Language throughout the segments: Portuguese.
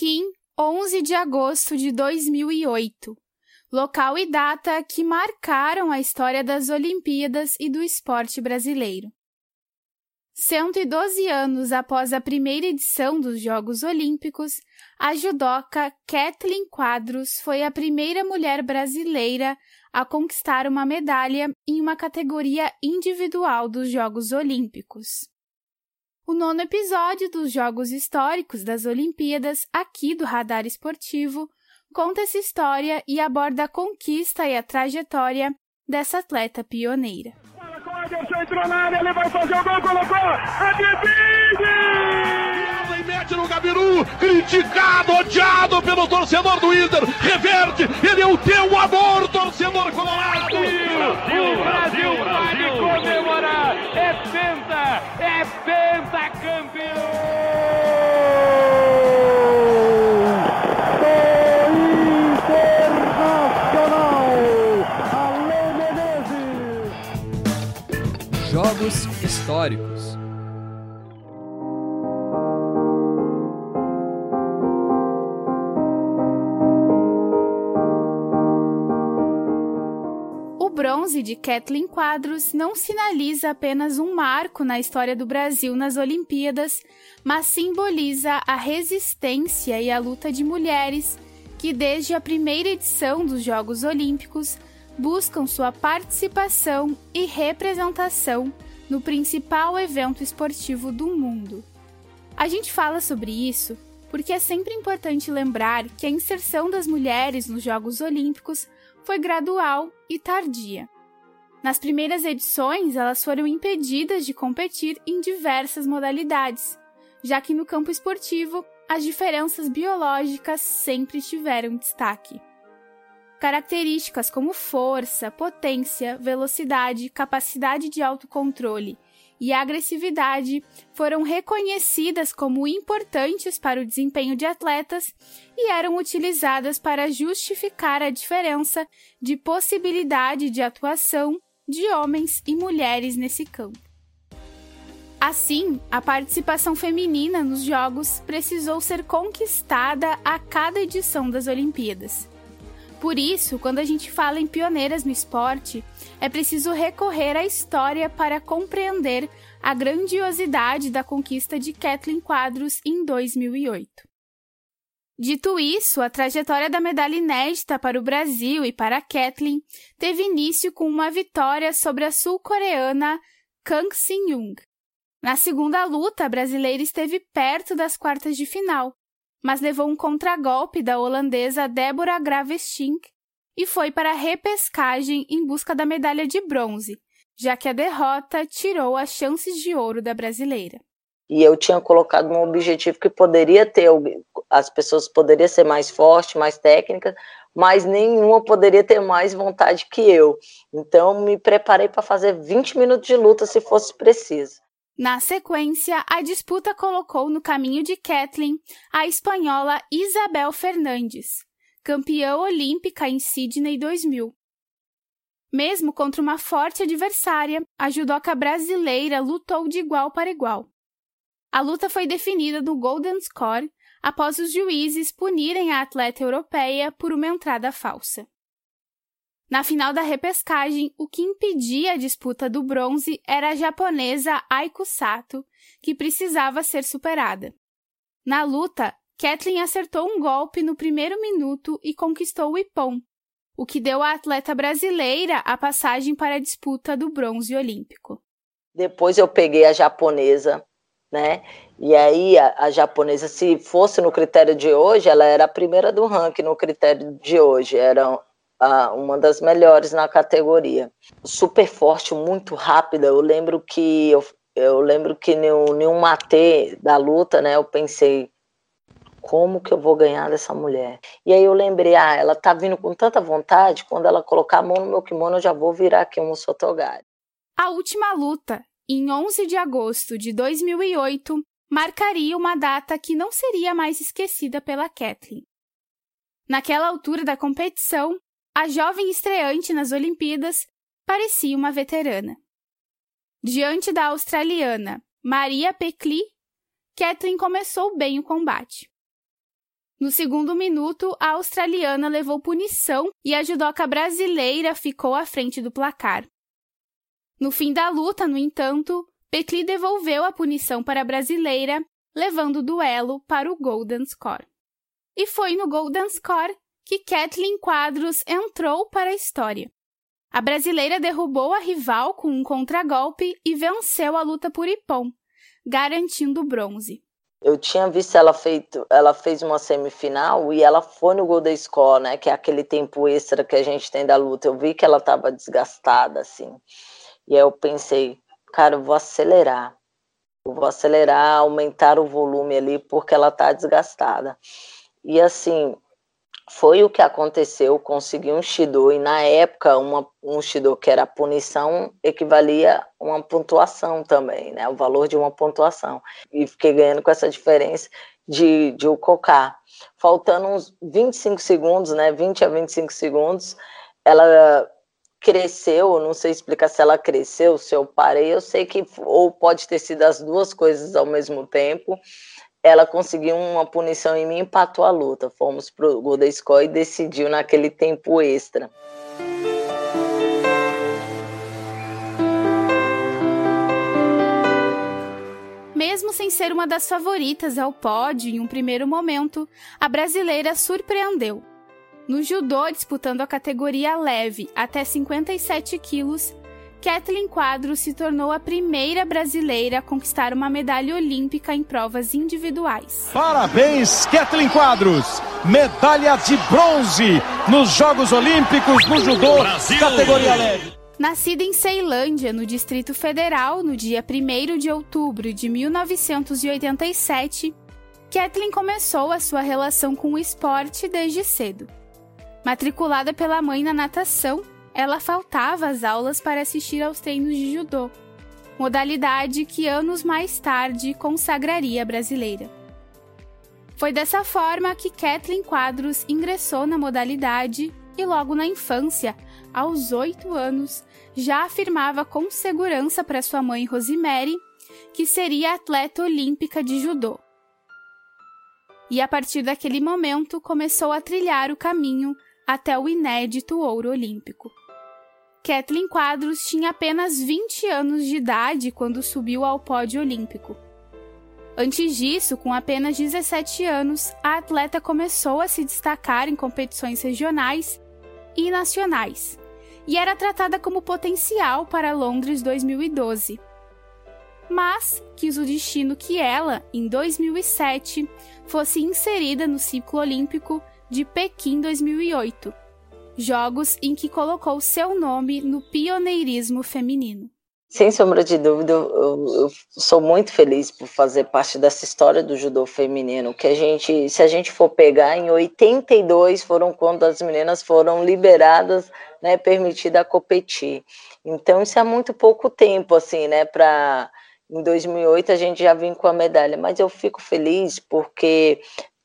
Pequim, 11 de agosto de 2008. Local e data que marcaram a história das Olimpíadas e do esporte brasileiro. 112 anos após a primeira edição dos Jogos Olímpicos, a judoca Kathleen Quadros foi a primeira mulher brasileira a conquistar uma medalha em uma categoria individual dos Jogos Olímpicos. O nono episódio dos Jogos Históricos das Olimpíadas, aqui do Radar Esportivo, conta essa história e aborda a conquista e a trajetória dessa atleta pioneira. entrou na área, ele vai fazer o gol, colocou, E mete no Gabiru, criticado, odiado pelo torcedor do Inter, reverte, ele é o teu amor, torcedor colorado. Brasil, Brasil, Brasil, pode comemorar, é penta, é pentacampeão. Jogos bronze de Kathleen Quadros não sinaliza apenas um marco na história do Brasil nas Olimpíadas, mas simboliza a resistência e a luta de mulheres que, desde a primeira edição dos Jogos Olímpicos, buscam sua participação e representação no principal evento esportivo do mundo. A gente fala sobre isso porque é sempre importante lembrar que a inserção das mulheres nos Jogos Olímpicos foi gradual e tardia. Nas primeiras edições, elas foram impedidas de competir em diversas modalidades, já que no campo esportivo as diferenças biológicas sempre tiveram destaque. Características como força, potência, velocidade, capacidade de autocontrole e agressividade foram reconhecidas como importantes para o desempenho de atletas e eram utilizadas para justificar a diferença de possibilidade de atuação de homens e mulheres nesse campo. Assim, a participação feminina nos Jogos precisou ser conquistada a cada edição das Olimpíadas. Por isso, quando a gente fala em pioneiras no esporte, é preciso recorrer à história para compreender a grandiosidade da conquista de Kathleen Quadros em 2008. Dito isso, a trajetória da medalha inédita para o Brasil e para Kathleen teve início com uma vitória sobre a sul-coreana Kang Sin-young. Na segunda luta, a brasileira esteve perto das quartas de final, mas levou um contragolpe da holandesa Débora Gravestink e foi para a repescagem em busca da medalha de bronze, já que a derrota tirou as chances de ouro da brasileira. E eu tinha colocado um objetivo que poderia ter, as pessoas poderiam ser mais fortes, mais técnicas, mas nenhuma poderia ter mais vontade que eu. Então, me preparei para fazer 20 minutos de luta se fosse preciso. Na sequência, a disputa colocou no caminho de Kathleen a espanhola Isabel Fernandes, campeã olímpica em Sydney 2000. Mesmo contra uma forte adversária, a judoca brasileira lutou de igual para igual. A luta foi definida no Golden Score após os juízes punirem a atleta europeia por uma entrada falsa. Na final da repescagem, o que impedia a disputa do bronze era a japonesa Aiko Sato, que precisava ser superada. Na luta, Kathleen acertou um golpe no primeiro minuto e conquistou o Ippon, o que deu à atleta brasileira a passagem para a disputa do bronze olímpico. Depois eu peguei a japonesa, né? E aí a, a, japonesa, se fosse no critério de hoje, ela era a primeira do ranking no critério de hoje. Era uma das melhores na categoria. Super forte, muito rápida. Eu lembro que eu, eu lembro que em um mate da luta, né, eu pensei como que eu vou ganhar dessa mulher? E aí eu lembrei, ah, ela tá vindo com tanta vontade, quando ela colocar a mão no meu kimono, eu já vou virar aqui um sotogari. A última luta, em 11 de agosto de 2008, marcaria uma data que não seria mais esquecida pela Kathleen. Naquela altura da competição, a jovem estreante nas Olimpíadas parecia uma veterana. Diante da australiana Maria Pecli, Kathleen começou bem o combate. No segundo minuto, a australiana levou punição e a judoca brasileira ficou à frente do placar. No fim da luta, no entanto, Petli devolveu a punição para a brasileira, levando o duelo para o Golden Score. E foi no Golden Score que Kathleen Quadros entrou para a história. A brasileira derrubou a rival com um contragolpe e venceu a luta por Ipom, garantindo o bronze. Eu tinha visto ela feito, ela fez uma semifinal e ela foi no Golden Score, né, que é aquele tempo extra que a gente tem da luta. Eu vi que ela estava desgastada assim. E aí eu pensei, cara, eu vou acelerar. Eu vou acelerar, aumentar o volume ali porque ela tá desgastada. E assim, foi o que aconteceu, consegui um Shido, e na época uma, um Shido que era punição equivalia a uma pontuação também, né, o valor de uma pontuação, e fiquei ganhando com essa diferença de, de o cocar. Faltando uns 25 segundos, né, 20 a 25 segundos, ela cresceu, não sei explicar se ela cresceu, se eu parei, eu sei que ou pode ter sido as duas coisas ao mesmo tempo, ela conseguiu uma punição em mim empatou a luta. Fomos pro Golden Score e decidiu naquele tempo extra. Mesmo sem ser uma das favoritas ao pódio em um primeiro momento, a brasileira surpreendeu. No judô, disputando a categoria leve até 57 quilos, Kathleen Quadros se tornou a primeira brasileira a conquistar uma medalha olímpica em provas individuais. Parabéns, Kathleen Quadros! Medalha de bronze nos Jogos Olímpicos do Judô, Brasil. categoria leve. Nascida em Ceilândia, no Distrito Federal, no dia 1 de outubro de 1987, Kathleen começou a sua relação com o esporte desde cedo. Matriculada pela mãe na natação, ela faltava às aulas para assistir aos treinos de judô, modalidade que anos mais tarde consagraria a brasileira. Foi dessa forma que Kathleen Quadros ingressou na modalidade e logo na infância, aos oito anos, já afirmava com segurança para sua mãe Rosemary que seria atleta olímpica de judô. E a partir daquele momento começou a trilhar o caminho até o inédito ouro olímpico. Kathleen Quadros tinha apenas 20 anos de idade quando subiu ao pódio olímpico. Antes disso, com apenas 17 anos, a atleta começou a se destacar em competições regionais e nacionais, e era tratada como potencial para Londres 2012. Mas quis o destino que ela, em 2007, fosse inserida no ciclo olímpico de Pequim 2008, jogos em que colocou seu nome no pioneirismo feminino. Sem sombra de dúvida, eu, eu, sou muito feliz por fazer parte dessa história do judô feminino. Que a gente, se a gente for pegar, em 82 foram quando as meninas foram liberadas, né, permitida a competir. Então isso é muito pouco tempo, assim, né, para em 2008 a gente já vem com a medalha. Mas eu fico feliz porque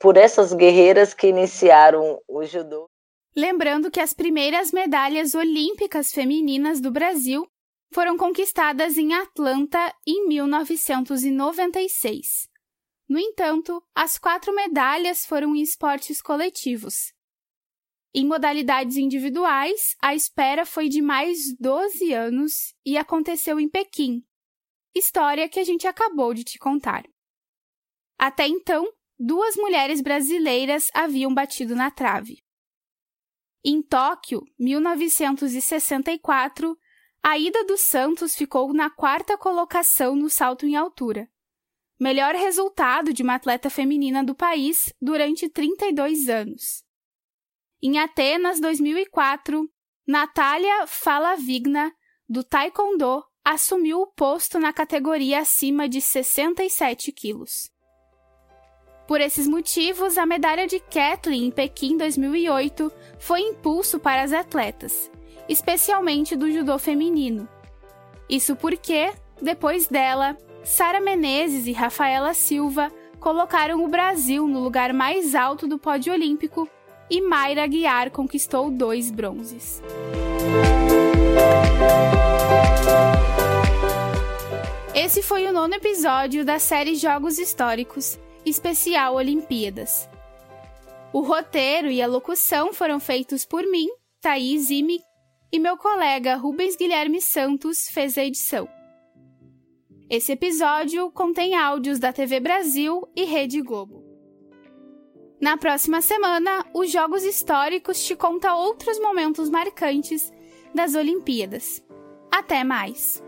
por essas guerreiras que iniciaram o judô. Lembrando que as primeiras medalhas olímpicas femininas do Brasil foram conquistadas em Atlanta em 1996. No entanto, as quatro medalhas foram em esportes coletivos. Em modalidades individuais, a espera foi de mais 12 anos e aconteceu em Pequim, história que a gente acabou de te contar. Até então, duas mulheres brasileiras haviam batido na trave. Em Tóquio, 1964, a Ida dos Santos ficou na quarta colocação no salto em altura. Melhor resultado de uma atleta feminina do país durante 32 anos. Em Atenas, 2004, Natália Falavigna, do Taekwondo, assumiu o posto na categoria acima de 67 quilos. Por esses motivos, a medalha de Kathleen em Pequim 2008 foi impulso para as atletas, especialmente do judô feminino. Isso porque, depois dela, Sara Menezes e Rafaela Silva colocaram o Brasil no lugar mais alto do pódio olímpico e Mayra Aguiar conquistou dois bronzes. Esse foi o nono episódio da série Jogos Históricos especial Olimpíadas. O roteiro e a locução foram feitos por mim, Thaís Ime, e meu colega Rubens Guilherme Santos fez a edição. Esse episódio contém áudios da TV Brasil e Rede Globo. Na próxima semana, os Jogos Históricos te conta outros momentos marcantes das Olimpíadas. Até mais!